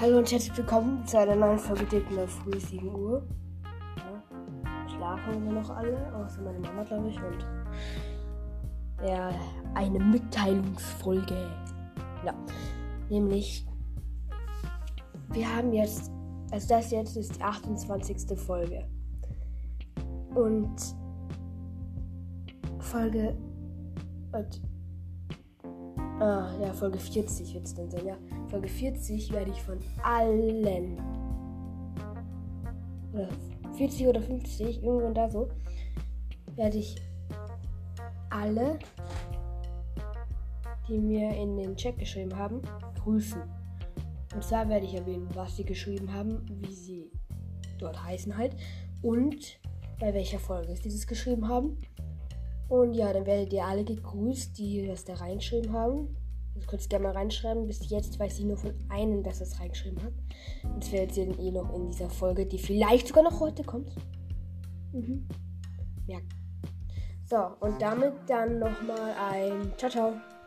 Hallo und herzlich willkommen zu einer neuen Folge Dick in der Früh 7 Uhr. Ja, schlafen wir noch alle, außer meine Mama, glaube ich. Und ja, eine Mitteilungsfolge. Ja, nämlich wir haben jetzt, also das jetzt ist die 28. Folge. Und Folge. Und, ah, ja, Folge 40 wird es dann sein, ja. Folge 40 werde ich von allen. Oder 40 oder 50, irgendwann da so. Werde ich alle, die mir in den Chat geschrieben haben, grüßen. Und zwar werde ich erwähnen, was sie geschrieben haben, wie sie dort heißen halt und bei welcher Folge sie das geschrieben haben. Und ja, dann werdet ihr alle gegrüßt, die das da reingeschrieben haben. Das könnt ihr gerne mal reinschreiben. Bis jetzt weiß ich nur von einem, dass es reingeschrieben hat. Und das werdet ihr dann eh noch in dieser Folge, die vielleicht sogar noch heute kommt. Mhm. Ja. So, und damit dann nochmal ein Ciao, ciao.